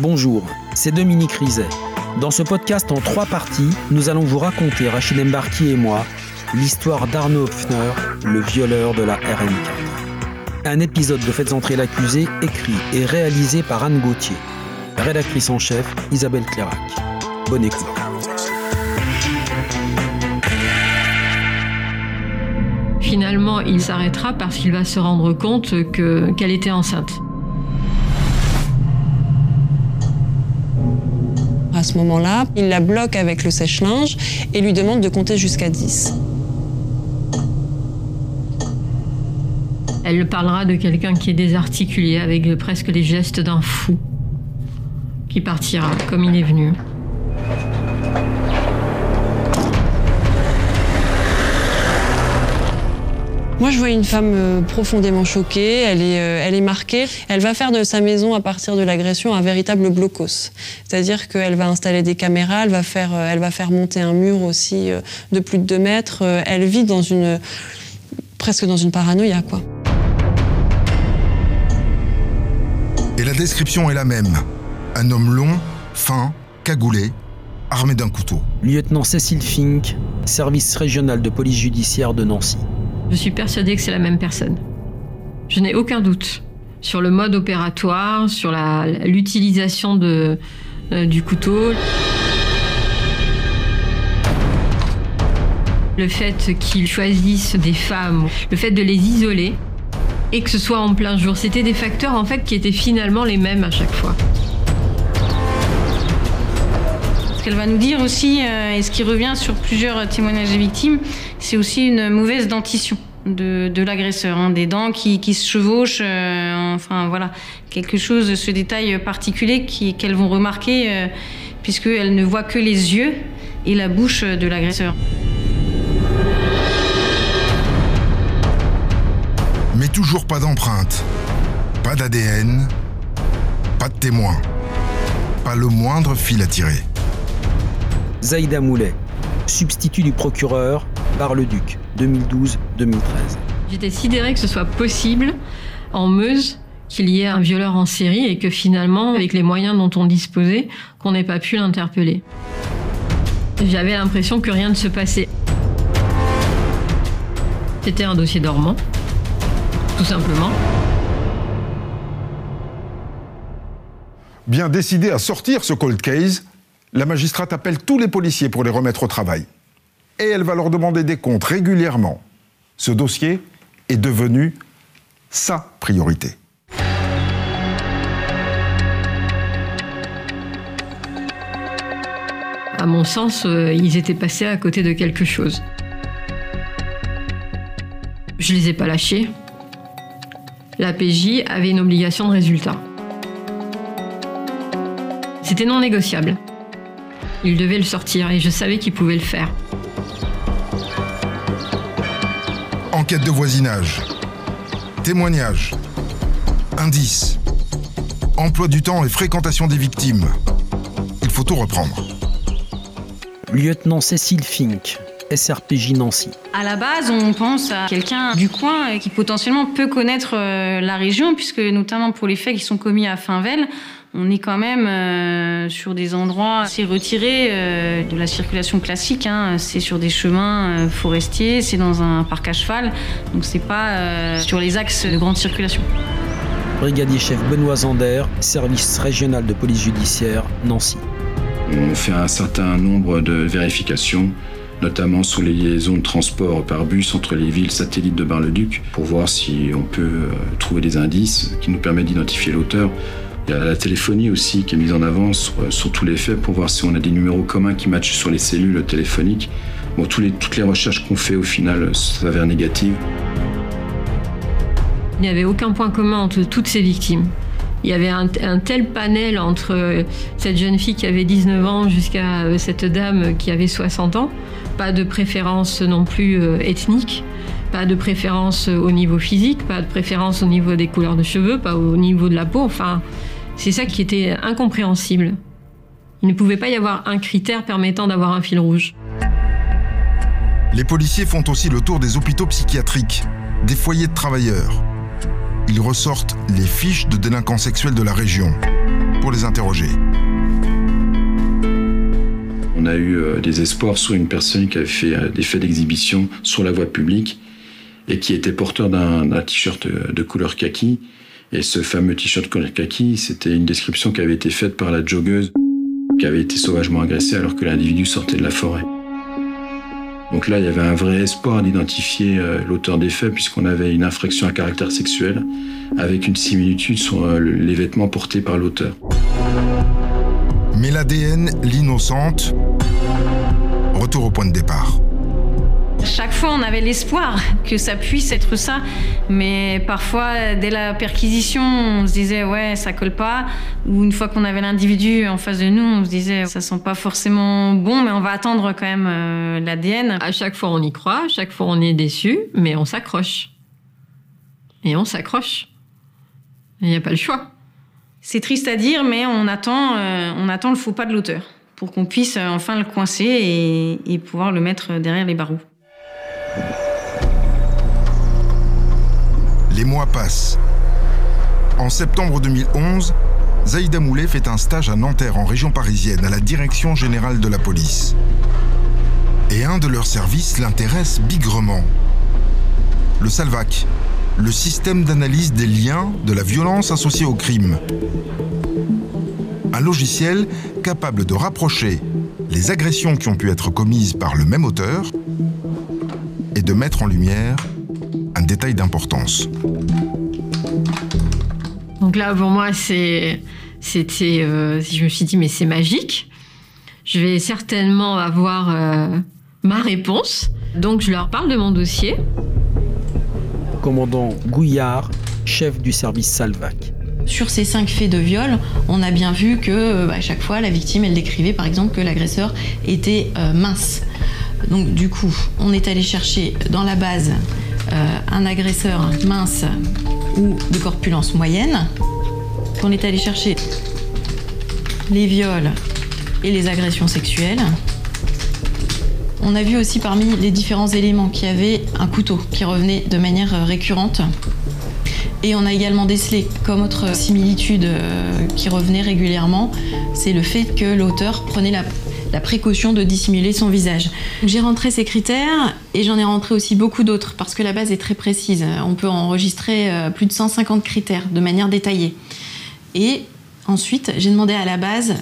Bonjour, c'est Dominique Rizet. Dans ce podcast en trois parties, nous allons vous raconter, Rachid Embarki et moi, l'histoire d'Arnaud Hopfner, le violeur de la RN4. Un épisode de Faites entrer l'accusé, écrit et réalisé par Anne Gauthier. Rédactrice en chef, Isabelle Clairac. Bonne écoute. Finalement, il s'arrêtera parce qu'il va se rendre compte que, qu'elle était enceinte. Ce moment-là, il la bloque avec le sèche-linge et lui demande de compter jusqu'à 10. Elle parlera de quelqu'un qui est désarticulé, avec presque les gestes d'un fou, qui partira comme il est venu. Moi, je vois une femme euh, profondément choquée, elle est, euh, elle est marquée. Elle va faire de sa maison, à partir de l'agression, un véritable blocos. C'est-à-dire qu'elle va installer des caméras, elle va faire, euh, elle va faire monter un mur aussi de plus de 2 mètres. Elle vit dans une, presque dans une paranoïa, quoi. Et la description est la même. Un homme long, fin, cagoulé, armé d'un couteau. Lieutenant Cécile Fink, service régional de police judiciaire de Nancy. Je suis persuadée que c'est la même personne. Je n'ai aucun doute sur le mode opératoire, sur l'utilisation euh, du couteau. Le fait qu'ils choisissent des femmes, le fait de les isoler et que ce soit en plein jour, c'était des facteurs en fait qui étaient finalement les mêmes à chaque fois. Qu'elle va nous dire aussi, euh, et ce qui revient sur plusieurs témoignages des victimes, c'est aussi une mauvaise dentition de, l'agresseur, hein, des dents qui, se chevauchent, euh, enfin voilà, quelque chose ce détail particulier qu'elles vont remarquer, euh, puisqu'elles ne voient que les yeux et la bouche de l'agresseur. Mais toujours pas d'empreinte, pas d'ADN, pas de témoin, pas le moindre fil à tirer. Zaïda Moulet, substitut du procureur, Bar-le-Duc, 2012-2013. J'étais sidérée que ce soit possible en Meuse qu'il y ait un violeur en série et que finalement, avec les moyens dont on disposait, qu'on n'ait pas pu l'interpeller. J'avais l'impression que rien ne se passait. C'était un dossier dormant, tout simplement. Bien décidée à sortir ce cold case, la magistrate appelle tous les policiers pour les remettre au travail. Et elle va leur demander des comptes régulièrement. Ce dossier est devenu sa priorité. À mon sens, euh, ils étaient passés à côté de quelque chose. Je les ai pas lâchés. La PJ avait une obligation de résultat. C'était non négociable. Il devait le sortir et je savais qu'il pouvait le faire. Enquête de voisinage, témoignages, indices, emploi du temps et fréquentation des victimes. Il faut tout reprendre. Lieutenant Cécile Fink, SRPJ Nancy. À la base, on pense à quelqu'un du coin qui potentiellement peut connaître euh, la région, puisque notamment pour les faits qui sont commis à Finvel, on est quand même euh, sur des endroits assez retirés euh, de la circulation classique. hein. C'est sur des chemins euh, forestiers, c'est dans un parc à cheval, donc c'est pas euh, sur les axes de grande circulation. Brigadier chef Benoît Zander, service régional de police judiciaire, Nancy. On fait un certain nombre de vérifications, notamment sur les liaisons de transport par bus entre les villes satellites de Bar-le-Duc, pour voir si on peut trouver des indices qui nous permettent d'identifier l'auteur. Il y a la téléphonie aussi qui est mise en avant sur, sur tous les faits pour voir si on a des numéros communs qui matchent sur les cellules téléphoniques. Bon, les- toutes les recherches qu'on fait au final s'avèrent négatives. Il n'y avait aucun point commun entre toutes ces victimes. Il y avait un, un tel panel entre euh, cette jeune fille qui avait 19 ans jusqu'à euh, cette dame qui avait 60 ans. Pas de préférence non plus euh, ethnique, pas de préférence euh, au niveau physique, pas de préférence au niveau des couleurs de cheveux, pas au niveau de la peau. Enfin, c'est ça qui était incompréhensible. Il ne pouvait pas y avoir un critère permettant d'avoir un fil rouge. Les policiers font aussi le tour des hôpitaux psychiatriques, des foyers de travailleurs. Ils ressortent les fiches de délinquants sexuels de la région. pour les interroger. On a eu euh, des espoirs sur une personne qui avait fait euh, des faits d'exhibition sur la voie publique et qui était porteur d'un t-shirt de couleur kaki. Et ce fameux t-shirt couleur kaki, c'était une description qui avait été faite par la joggeuse qui avait été sauvagement agressée alors que l'individu sortait de la forêt. Donc là, il y avait un vrai espoir d'identifier euh, l'auteur des faits puisqu'on avait une infraction à caractère sexuel avec une similitude sur les vêtements portés par l'auteur. Mais l'ADN, l'innocente, retour au point de départ. Chaque fois, on avait l'espoir que ça puisse être ça, mais parfois, dès la perquisition, on se disait ouais, ça colle pas. Ou une fois qu'on avait l'individu en face de nous, on se disait ça sent pas forcément bon, mais on va attendre quand même euh, l'ADN. À chaque fois, on y croit, à chaque fois, on est déçu, mais on s'accroche. Et on s'accroche. Il n'y a pas le choix. C'est triste à dire, mais on attend, euh, on attend le faux pas de l'auteur pour qu'on puisse euh, enfin le coincer et, et pouvoir le mettre derrière les barreaux. Les mois passent. En septembre 2011, Zaïda Moulet fait un stage à Nanterre, en région parisienne, à la Direction générale de la police. Et un de leurs services l'intéresse bigrement. Le Salvac, le système d'analyse des liens de la violence associée au crime. Un logiciel capable de rapprocher les agressions qui ont pu être commises par le même auteur et de mettre en lumière un détail d'importance. Donc là, pour moi, c'est, c'était, euh, je me suis dit, mais c'est magique. Je vais certainement avoir euh, ma réponse. Donc je leur parle de mon dossier. Commandant Gouillard, chef du service Salvac. Sur ces cinq faits de viol, on a bien vu que euh, à chaque fois, la victime, elle décrivait par exemple que l'agresseur était mince. Donc du coup, on est allé chercher dans la base euh, un agresseur mince ou de corpulence moyenne. On est allé chercher les viols et les agressions sexuelles. On a vu aussi parmi les différents éléments qu'il y avait un couteau qui revenait de manière récurrente. Et on a également décelé comme autre similitude euh, qui revenait régulièrement, c'est le fait que l'auteur prenait la la précaution de dissimuler son visage. J'ai rentré ces critères et j'en ai rentré aussi beaucoup d'autres parce que la base est très précise. On peut enregistrer euh, plus de 150 critères de manière détaillée. Et ensuite, j'ai demandé à la base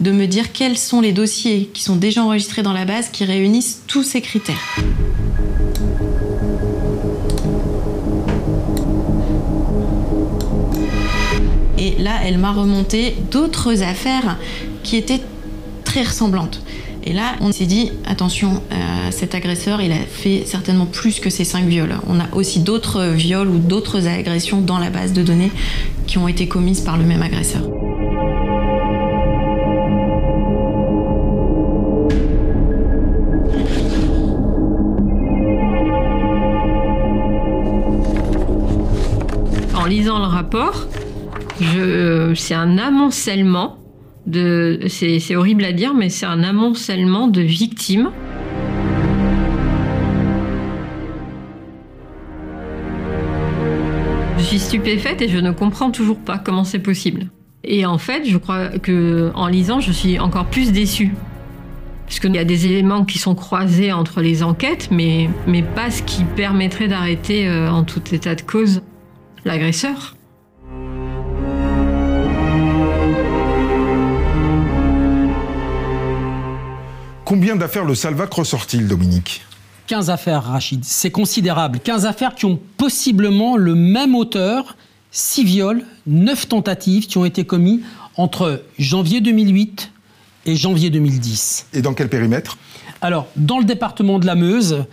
de me dire quels sont les dossiers qui sont déjà enregistrés dans la base qui réunissent tous ces critères. Et là, elle m'a remonté d'autres affaires qui étaient très ressemblantes. Et là, on s'est dit, attention, euh, cet agresseur, il a fait certainement plus que ces cinq viols. On a aussi d'autres viols ou d'autres agressions dans la base de données qui ont été commises par le même agresseur. En lisant le rapport, c'est un amoncellement c'est horrible à dire, mais c'est un amoncellement de victimes. Je suis stupéfaite et je ne comprends toujours pas comment c'est possible. Et en fait, je crois que en lisant, je suis encore plus déçue. Puisqu'il y a des éléments qui sont croisés entre les enquêtes, mais, mais pas ce qui permettrait d'arrêter euh, en tout état de cause l'agresseur. Combien d'affaires le Salvac ressort-il, Dominique? 15 affaires, Rachid. C'est considérable. 15 affaires qui ont possiblement le même auteur, 6 viols, 9 tentatives qui ont été commis entre janvier 2008 et janvier 2010. Et dans quel périmètre? Alors, dans le département de la Meuse,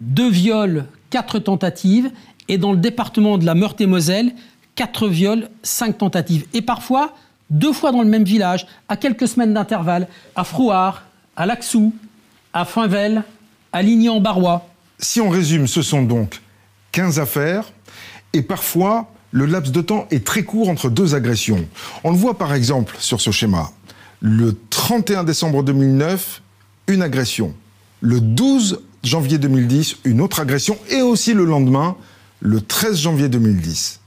2 viols, 4 tentatives. Et dans le département de la Meurthe-et-Moselle, 4 viols, 5 tentatives. Et parfois, deux fois dans le même village, à quelques semaines d'intervalle, à Frouard, à Laxou, à Finvel, à Ligny-en-Barrois. Si on résume, ce sont donc 15 affaires et parfois le laps de temps est très court entre deux agressions. On le voit par exemple sur ce schéma. Le 31 décembre 2009, une agression. Le 12 janvier 2010, une autre agression. Et aussi le lendemain, le 13 janvier 2010.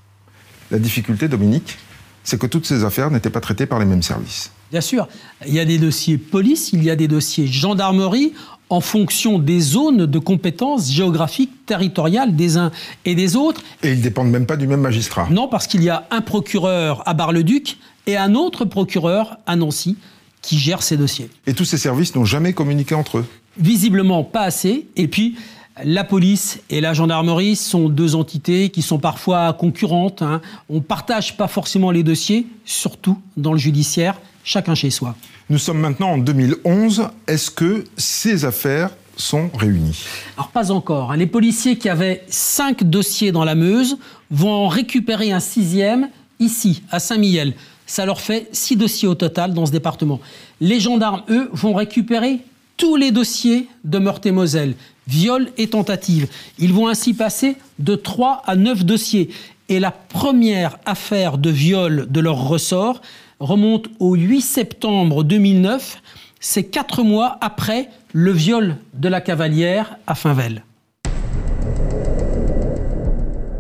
La difficulté, Dominique, c'est que toutes ces affaires n'étaient pas traitées par les mêmes services. Bien sûr, il y a des dossiers police, il y a des dossiers gendarmerie en fonction des zones de compétences géographiques, territoriales des uns et des autres. Et ils ne dépendent même pas du même magistrat. Non, parce qu'il y a un procureur à Bar-le-Duc et un autre procureur à Nancy qui gère ces dossiers. Et tous ces services n'ont jamais communiqué entre eux Visiblement pas assez. Et puis, la police et la gendarmerie sont deux entités qui sont parfois concurrentes. Hein. On ne partage pas forcément les dossiers, surtout dans le judiciaire, chacun chez soi. Nous sommes maintenant en 2011. Est-ce que ces affaires sont réunies? Alors pas encore. Les policiers qui avaient cinq dossiers dans la Meuse vont en récupérer un sixième ici, à Saint-Mihiel. Ça leur fait six dossiers au total dans ce département. Les gendarmes, eux, vont récupérer tous les dossiers de Meurthe-et-Moselle, viol et tentative. Ils vont ainsi passer de 3 à 9 dossiers. Et la première affaire de viol de leur ressort remonte au 8 septembre 2009. C'est quatre mois après le viol de la cavalière à Finvel.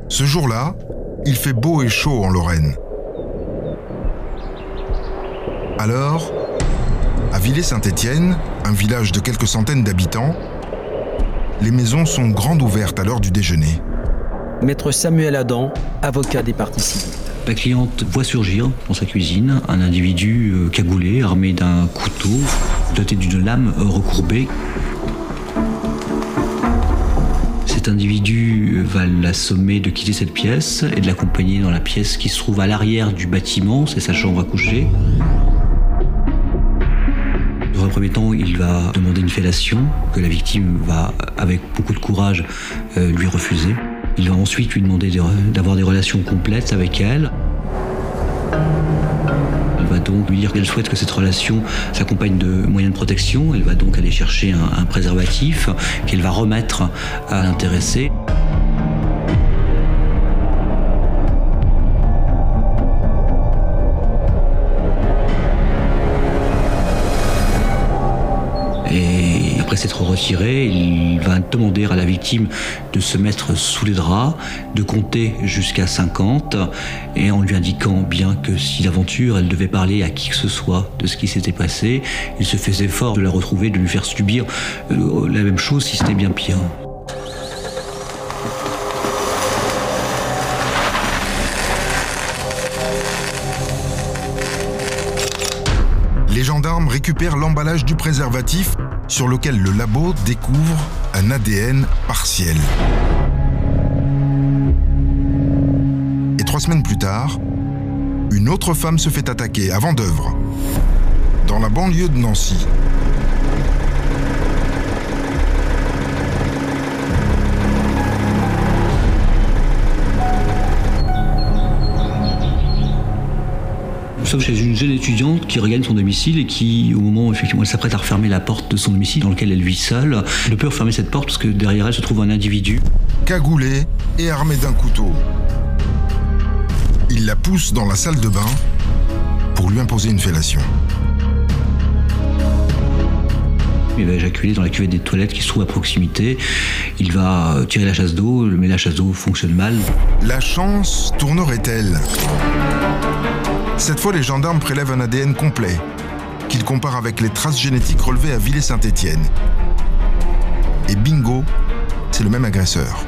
Ce jour-là, il fait beau et chaud en Lorraine. Alors, à Villers-Saint-Étienne, un village de quelques centaines d'habitants, les maisons sont grandes ouvertes à l'heure du déjeuner. Maître Samuel Adam, avocat des parties civiles. La cliente voit surgir dans sa cuisine un individu euh, cagoulé, armé d'un couteau, doté d'une lame euh, recourbée. Cet individu euh, va l'assommer de quitter cette pièce et de l'accompagner dans la pièce qui se trouve à l'arrière du bâtiment, c'est sa chambre à coucher. Dans un premier temps, il va demander une fellation que la victime va, avec beaucoup de courage, lui refuser. Il va ensuite lui demander d'avoir des relations complètes avec elle. Elle va donc lui dire qu'elle souhaite que cette relation s'accompagne de moyens de protection. Elle va donc aller chercher un, préservatif qu'elle va remettre à l'intéressé. Il va demander à la victime de se mettre sous les draps, de compter jusqu'à 50, et en lui indiquant bien que si d'aventure elle devait parler à qui que ce soit de ce qui s'était passé, il se faisait fort de la retrouver, de lui faire subir euh, la même chose si c'était bien pire. Les gendarmes récupèrent l'emballage du préservatif sur lequel le labo découvre un ADN partiel. Et trois semaines plus tard, une autre femme se fait attaquer à Vendœuvre, dans la banlieue de Nancy. Nous sommes chez une jeune étudiante qui regagne son domicile et qui, au moment où effectivement elle s'apprête à refermer la porte de son domicile dans lequel elle vit seule, ne peut refermer cette porte parce que derrière elle se trouve un individu. Cagoulé et armé d'un couteau. Il la pousse dans la salle de bain pour lui imposer une fellation. Il va éjaculer dans la cuvette des toilettes qui se trouve à proximité. Il va tirer la chasse d'eau, mais la chasse d'eau fonctionne mal. La chance tournerait-elle? Cette fois, les gendarmes prélèvent un ADN complet, qu'ils comparent avec les traces génétiques relevées à Villers-Saint-Étienne. Et bingo, c'est le même agresseur.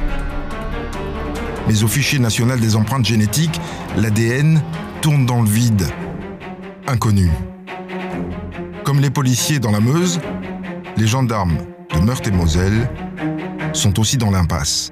Mais au fichier national des empreintes génétiques, l'ADN tourne dans le vide. Inconnu. Comme les policiers dans la Meuse, les gendarmes de Meurthe-et-Moselle sont aussi dans l'impasse.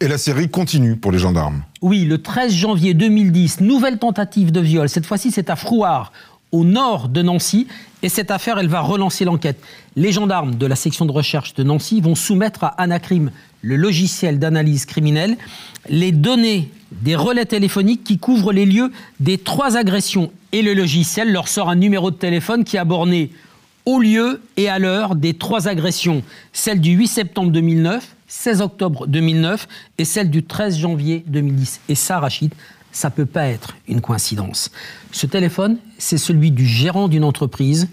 Et la série continue pour les gendarmes. Oui, le 13 janvier 2010, nouvelle tentative de viol. Cette fois-ci, c'est à Frouard, au nord de Nancy. Et cette affaire, elle va relancer l'enquête. Les gendarmes de la section de recherche de Nancy vont soumettre à Anacrim, le logiciel d'analyse criminelle, les données des relais téléphoniques qui couvrent les lieux des trois agressions. Et le logiciel leur sort un numéro de téléphone qui a borné au lieu et à l'heure des trois agressions. Celle du 8 septembre 2009, 16 octobre 2009 et celle du 13 janvier 2010. Et ça, Rachid, ça peut pas être une coïncidence. Ce téléphone, c'est celui du gérant d'une entreprise.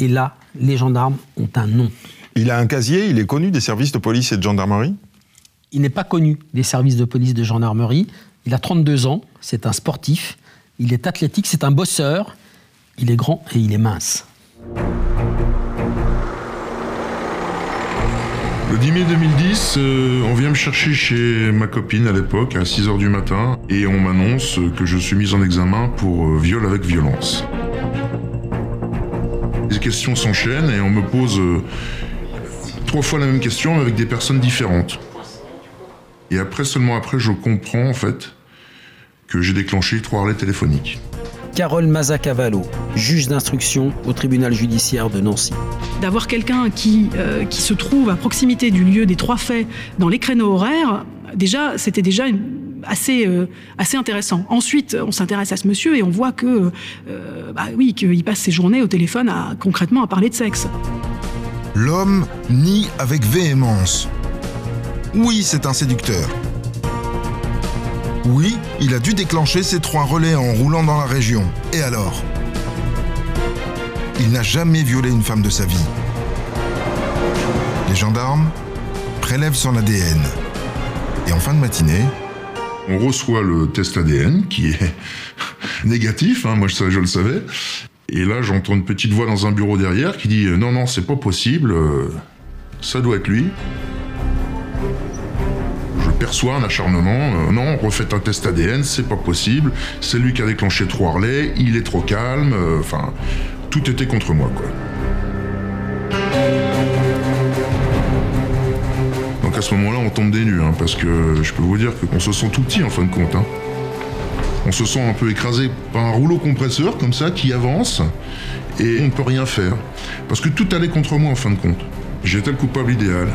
Et là, les gendarmes ont un nom. Il a un casier, il est connu des services de police et de gendarmerie? Il n'est pas connu des services de police de gendarmerie. Il a 32 ans, c'est un sportif, il est athlétique, c'est un bosseur, il est grand et il est mince. Le 10 mai 2010, euh, on vient me chercher chez ma copine à l'époque, à 6h du matin, et on m'annonce que je suis mis en examen pour euh, viol avec violence. Les questions s'enchaînent et on me pose euh, trois fois la même question avec des personnes différentes. Et après, seulement après, je comprends en fait que j'ai déclenché trois relais téléphoniques. Carole Mazacavallo, juge d'instruction au tribunal judiciaire de Nancy. D'avoir quelqu'un qui, euh, qui se trouve à proximité du lieu des trois faits dans les créneaux horaires, déjà, c'était déjà assez, euh, assez intéressant. Ensuite, on s'intéresse à ce monsieur et on voit que, euh, bah oui, qu'il passe ses journées au téléphone à, concrètement à parler de sexe. L'homme nie avec véhémence. Oui, c'est un séducteur. Oui, il a dû déclencher ces trois relais en roulant dans la région. Et alors? Il n'a jamais violé une femme de sa vie. Les gendarmes prélèvent son ADN. Et en fin de matinée, on reçoit le test ADN qui est négatif, hein, moi je, le savais. Et là j'entends une petite voix dans un bureau derrière qui dit non non c'est pas possible, euh, ça doit être lui perçoit un acharnement. Euh, non, refaites un test ADN, c'est pas possible. C'est lui qui a déclenché trois relais, il est trop calme. Euh, enfin, tout était contre moi, quoi. Donc à ce moment-là, on tombe des hein, parce que je peux vous dire qu'on se sent tout petit en fin de compte. Hein. On se sent un peu écrasé par un rouleau compresseur comme ça qui avance et on ne peut rien faire. Parce que tout allait contre moi en fin de compte. J'étais le coupable idéal.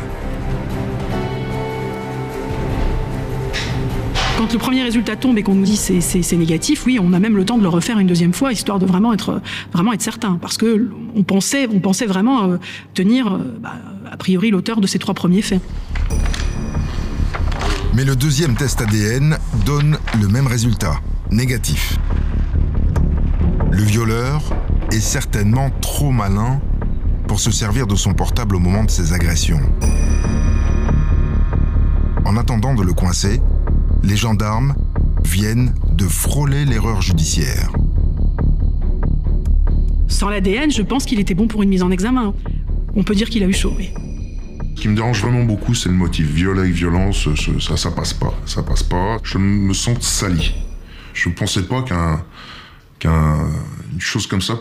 Quand le premier résultat tombe et qu'on nous dit c'est, c'est, négatif, oui, on a même le temps de le refaire une deuxième fois, histoire de vraiment être, vraiment certain. Parce que on pensait, on pensait vraiment euh, tenir, euh, bah, a priori, l'auteur de ces trois premiers faits. Mais le deuxième test ADN donne le même résultat, négatif. Le violeur est certainement trop malin pour se servir de son portable au moment de ses agressions. En attendant de le coincer, les gendarmes viennent de frôler l'erreur judiciaire. Sans l'ADN, je pense qu'il était bon pour une mise en examen. On peut dire qu'il a eu chaud, Ce qui me dérange vraiment beaucoup, c'est le motif. Viol avec violence, ça, ça passe pas. Ça passe pas. Je me sens sali. Je ne pensais pas qu'un, qu'une chose comme ça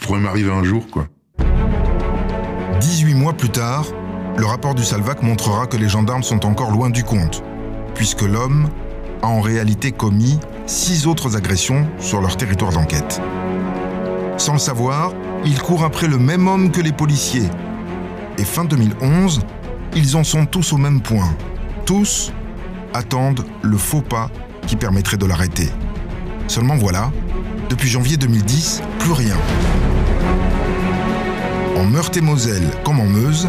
pourrait m'arriver un jour, quoi. 18 mois plus tard, le rapport du Salvac montrera que les gendarmes sont encore loin du compte, puisque l'homme a en réalité commis six autres agressions sur leur territoire d'enquête. Sans le savoir, ils courent après le même homme que les policiers. Et fin 2011, ils en sont tous au même point. Tous attendent le faux pas qui permettrait de l'arrêter. Seulement voilà, depuis janvier 2010, plus rien. En Meurthe-et-Moselle comme en Meuse,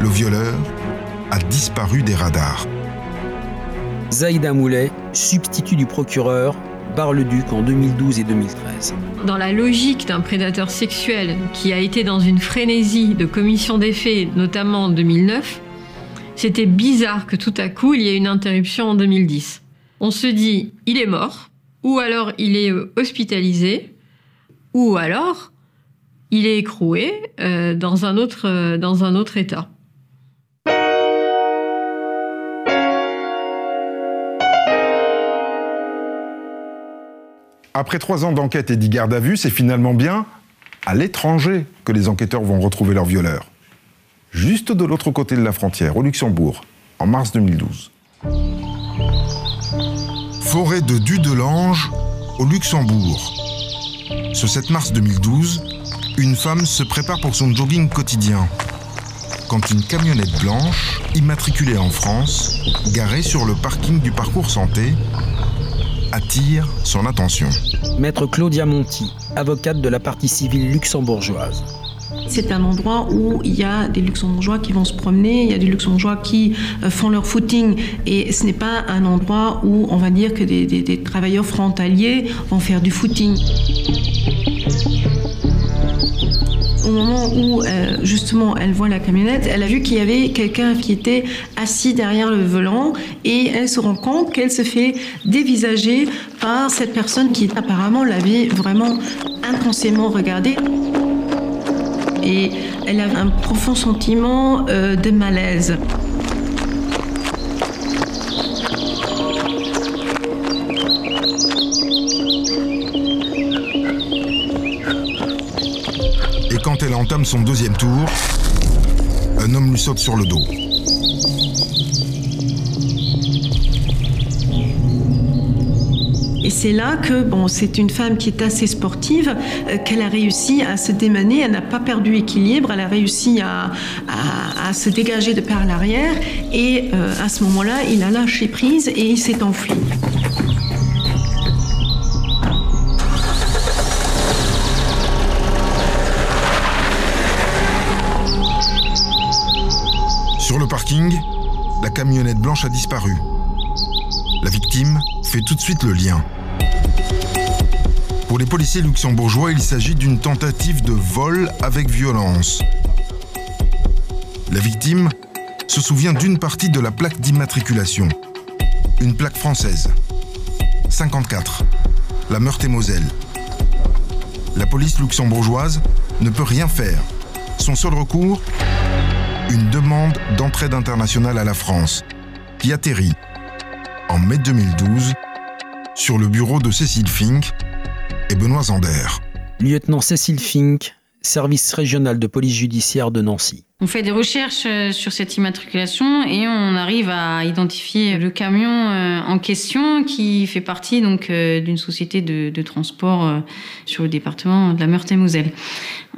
le violeur a disparu des radars. Zaïda Moulet, substitut du procureur, Bar-le-Duc en 2012 et 2013. Dans la logique d'un prédateur sexuel qui a été dans une frénésie de commission des faits, notamment en 2009, c'était bizarre que tout à coup il y ait une interruption en 2010. On se dit, il est mort, ou alors il est euh, hospitalisé, ou alors il est écroué euh, euh, dans un autre état. Après trois ans d'enquête et dix gardes à vue, c'est finalement bien à l'étranger que les enquêteurs vont retrouver leur violeur. Juste de l'autre côté de la frontière, au Luxembourg, en mars 2012. Forêt de Dudelange, au Luxembourg. Ce 7 mars 2012, une femme se prépare pour son jogging quotidien. Quand une camionnette blanche, immatriculée en France, garée sur le parking du parcours santé, attire son attention. Maître Claudia Monti, avocate de la partie civile luxembourgeoise. C'est un endroit où il y a des luxembourgeois qui vont se promener, il y a des luxembourgeois qui euh, font leur footing et ce n'est pas un endroit où on va dire que des, des travailleurs frontaliers vont faire du footing. Au moment où euh, justement elle voit la camionnette, elle a vu qu'il y avait quelqu'un qui était assis derrière le volant et elle se rend compte qu'elle se fait dévisager par cette personne qui apparemment l'avait vraiment intensément regardée. Et elle a un profond sentiment euh, de malaise. Quand elle entame son deuxième tour, un homme lui saute sur le dos. Et c'est là que, bon, c'est une femme qui est assez sportive, euh, qu'elle a réussi à se démaner, elle n'a pas perdu équilibre, elle a réussi à, se dégager de par l'arrière, et euh, à ce moment-là, il a lâché prise et il s'est enfui. La camionnette blanche a disparu. La victime fait tout de suite le lien. Pour les policiers luxembourgeois, il s'agit d'une tentative de vol avec violence. La victime se souvient d'une partie de la plaque d'immatriculation. Une plaque française. 54. La Meurthe-et-Moselle. La police luxembourgeoise ne peut rien faire. Son seul recours une demande d'entraide internationale à la France, qui atterrit en mai 2012 sur le bureau de Cécile Fink et Benoît Zander. Lieutenant Cécile Fink, service régional de police judiciaire de Nancy. On fait des recherches euh, sur cette immatriculation et on arrive à identifier le camion euh, en question qui fait partie donc euh, d'une société de, transport sur le département de la Meurthe-et-Moselle.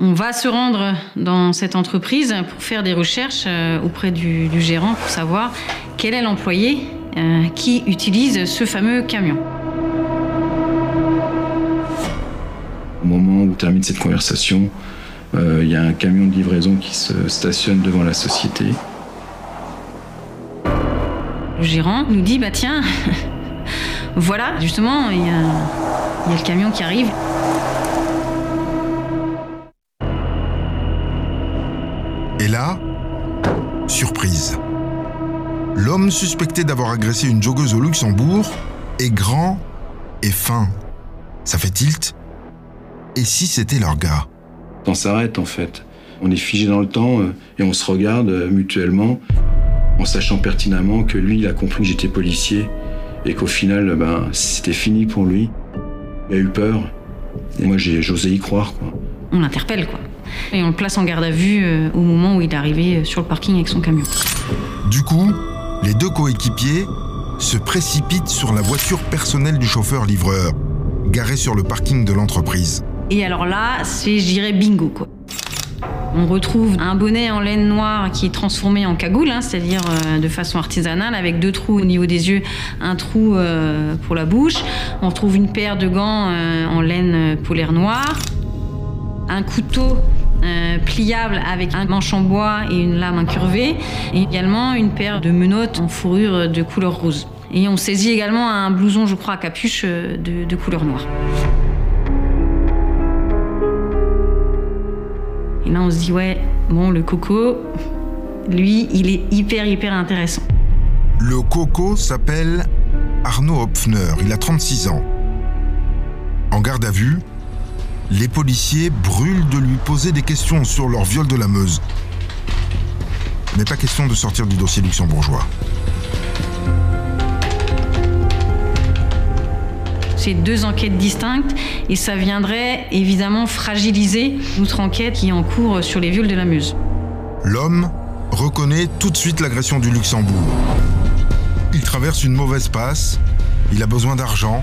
On va se rendre dans cette entreprise pour faire des recherches auprès du, gérant pour savoir quel est l'employé qui utilise ce fameux camion. Au moment où termine cette conversation, il y a un camion de livraison qui se stationne devant la société. Le gérant nous dit bah tiens, voilà, justement, il y, a, le camion qui arrive. Et là, surprise. L'homme suspecté d'avoir agressé une joggeuse au Luxembourg est grand et fin. Ça fait tilt. Et si c'était leur gars? On s'arrête en fait. On est figé dans le temps euh, et on se regarde euh, mutuellement en sachant pertinemment que lui, il a compris que j'étais policier et qu'au final, ben, c'était fini pour lui. Il a eu peur et moi, j'ai j'osais y croire. Quoi. On l'interpelle, quoi. Et on le place en garde à vue euh, au moment où il est arrivé sur le parking avec son camion. Du coup, les deux coéquipiers se précipitent sur la voiture personnelle du chauffeur-livreur, garée sur le parking de l'entreprise. Et alors là, c'est, je dirais, bingo, quoi. On retrouve un bonnet en laine noire qui est transformé en cagoule, hein, c'est-à-dire euh, de façon artisanale, avec deux trous au niveau des yeux, un trou euh, pour la bouche. On retrouve une paire de gants euh, en laine polaire noire, un couteau pliable avec un manche en bois et une lame incurvée, et également une paire de menottes en fourrure de couleur rose. Et on saisit également un blouson, je crois, à capuche de, de couleur noire. Là, on se dit, ouais, bon, le coco, lui, il est hyper, hyper intéressant. Le coco s'appelle Arnaud Hopfner, il a 36 ans. En garde à vue, les policiers brûlent de lui poser des questions sur leur viol de la Meuse. Mais pas question de sortir du dossier luxembourgeois. C'est deux enquêtes distinctes et ça viendrait évidemment fragiliser notre enquête qui est en cours sur les viols de la Meuse. L'homme reconnaît tout de suite l'agression du Luxembourg. Il traverse une mauvaise passe, il a besoin d'argent.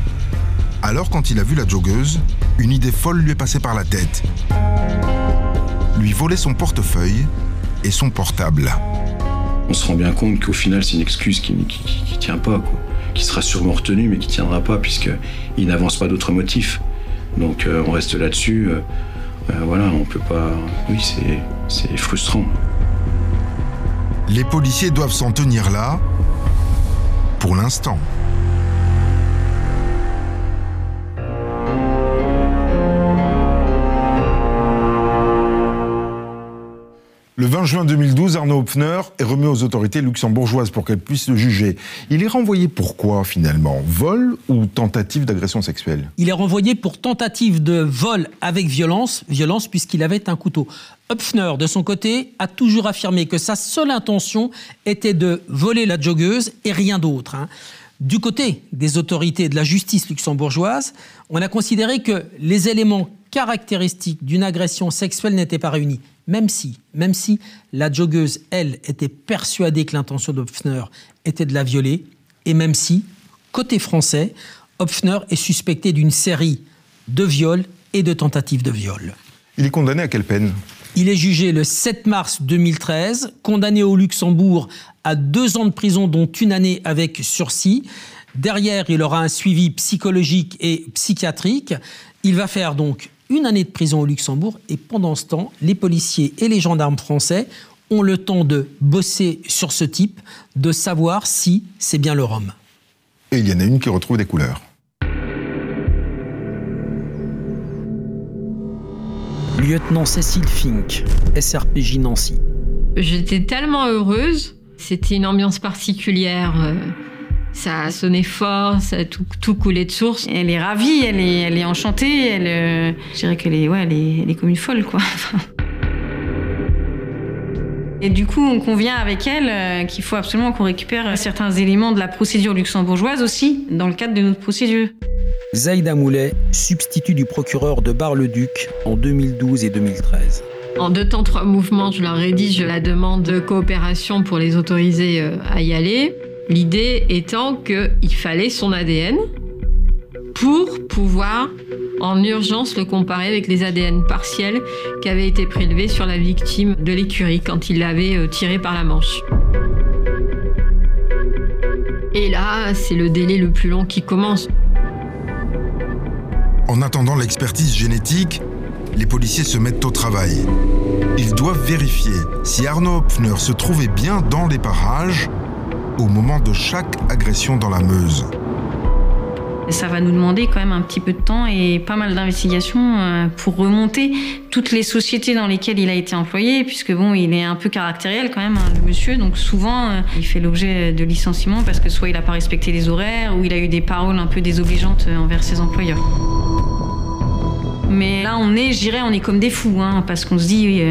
Alors quand il a vu la joggeuse, une idée folle lui est passée par la tête. Lui voler son portefeuille et son portable. On se rend bien compte qu'au final c'est une excuse qui, qui, tient pas quoi qui sera sûrement retenu, mais qui ne tiendra pas, puisqu'il n'avance pas d'autres motifs. Donc euh, on reste là-dessus. Euh, euh, voilà, on peut pas. Oui, c'est frustrant. Les policiers doivent s'en tenir là, pour l'instant. Le 20 juin 2012, Arnaud Hopfner est remis aux autorités luxembourgeoises pour qu'elles puissent le juger. Il est renvoyé pourquoi finalement? Vol ou tentative d'agression sexuelle? Il est renvoyé pour tentative de vol avec violence, violence puisqu'il avait un couteau. Hopfner, de son côté, a toujours affirmé que sa seule intention était de voler la joggeuse et rien d'autre. hein. Du côté des autorités de la justice luxembourgeoise, on a considéré que les éléments caractéristiques d'une agression sexuelle n'étaient pas réunis. Même si, même si la joggeuse, elle, était persuadée que l'intention d'Hopfner était de la violer, et même si, côté français, Hopfner est suspecté d'une série de viols et de tentatives de viol. Il est condamné à quelle peine? Il est jugé le 7 mars 2013, condamné au Luxembourg à deux ans de prison, dont une année avec sursis. Derrière, il aura un suivi psychologique et psychiatrique. Il va faire donc une année de prison au Luxembourg et pendant ce temps, les policiers et les gendarmes français ont le temps de bosser sur ce type, de savoir si c'est bien leur homme. Et il y en a une qui retrouve des couleurs. Lieutenant Cécile Fink, SRPJ Nancy. J'étais tellement heureuse. C'était une ambiance particulière. Ça sonnait fort, ça tout, tout coulait de source. Elle est ravie, elle est, elle est enchantée, elle, euh, je dirais qu'elle est, ouais, elle est, elle est comme une folle, quoi. Et du coup, on convient avec elle euh, qu'il faut absolument qu'on récupère certains éléments de la procédure luxembourgeoise aussi, dans le cadre de notre procédure. Zaïda Moulet, substitut du procureur de Bar-le-Duc en 2012 et 2013. En deux temps, trois mouvements, je leur rédige la demande de coopération pour les autoriser euh, à y aller. L'idée étant qu'il fallait son ADN pour pouvoir en urgence le comparer avec les ADN partiels qui avaient été prélevés sur la victime de l'écurie quand il l'avait euh, tiré par la manche. Et là, c'est le délai le plus long qui commence. En attendant l'expertise génétique, les policiers se mettent au travail. Ils doivent vérifier si Arnaud Hopfner se trouvait bien dans les parages au moment de chaque agression dans la Meuse. Ça va nous demander quand même un petit peu de temps et pas mal d'investigations euh, pour remonter toutes les sociétés dans lesquelles il a été employé, puisque bon, il est un peu caractériel quand même, hein, le monsieur. Donc souvent, euh, il fait l'objet de licenciements parce que soit il n'a pas respecté les horaires, ou il a eu des paroles un peu désobligeantes euh, envers ses employeurs. Mais là, on est, je dirais, on est comme des fous, hein, parce qu'on se dit,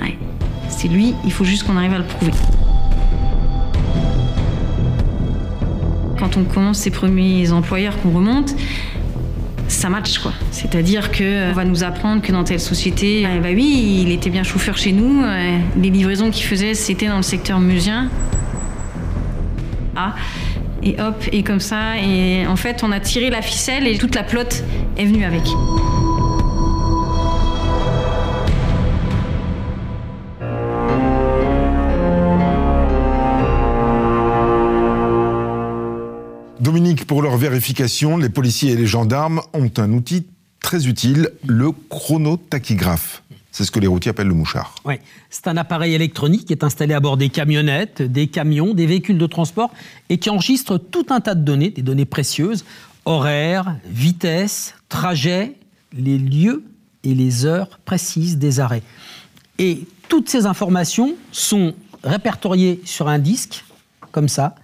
ouais, c'est lui, il faut juste qu'on arrive à le prouver. Quand on commence ses premiers employeurs qu'on remonte, ça match quoi. C'est-à-dire que on va nous apprendre que dans telle société, eh bah oui, il était bien chauffeur chez nous. euh, Les livraisons qu'il faisait, c'était dans le secteur meusien. Ah, et hop, et comme ça. Et en fait, on a tiré la ficelle et toute la plotte est venue avec. Pour leur vérification, les policiers et les gendarmes ont un outil très utile, le chronotachygraphe. C'est ce que les routiers appellent le mouchard. Oui, c'est un appareil électronique qui est installé à bord des camionnettes, des camions, des véhicules de transport et qui enregistre tout un tas de données, des données précieuses, horaires, vitesse, trajet, les lieux et les heures précises des arrêts. Et toutes ces informations sont répertoriées sur un disque, comme ça,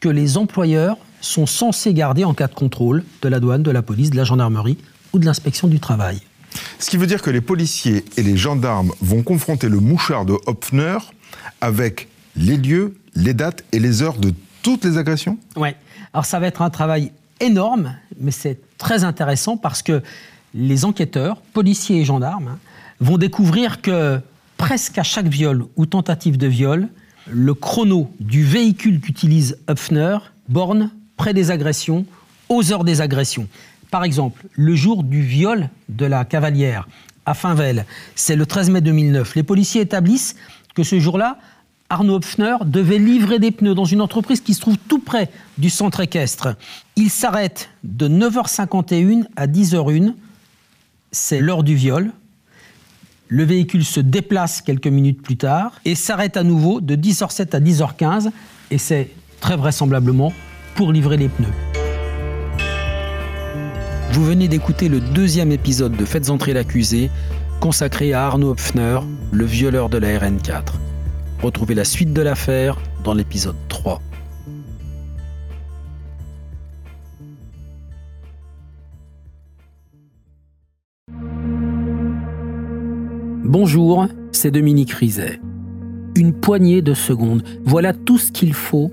que les employeurs sont censés garder en cas de contrôle de la douane, de la police, de la gendarmerie ou de l'inspection du travail. Ce qui veut dire que les policiers et les gendarmes vont confronter le mouchard de Hopfner avec les lieux, les dates et les heures de toutes les agressions? Ouais. Alors ça va être un travail énorme, mais c'est très intéressant parce que les enquêteurs, policiers et gendarmes, vont découvrir que presque à chaque viol ou tentative de viol, le chrono du véhicule qu'utilise Hopfner borne près des agressions, aux heures des agressions. Par exemple, le jour du viol de la cavalière à Finvel, c'est le 13 mai 2009. Les policiers établissent que ce jour-là, Arnaud Hopfner devait livrer des pneus dans une entreprise qui se trouve tout près du centre équestre. Il s'arrête de 9h51 à 10h01. C'est l'heure du viol. Le véhicule se déplace quelques minutes plus tard et s'arrête à nouveau de 10h07 à 10h15. Et c'est très vraisemblablement pour livrer les pneus. Vous venez d'écouter le deuxième épisode de Faites entrer l'accusé, consacré à Arnaud Hopfner, le violeur de la RN4. Retrouvez la suite de l'affaire dans l'épisode 3. Bonjour, c'est Dominique Rizet. Une poignée de secondes, voilà tout ce qu'il faut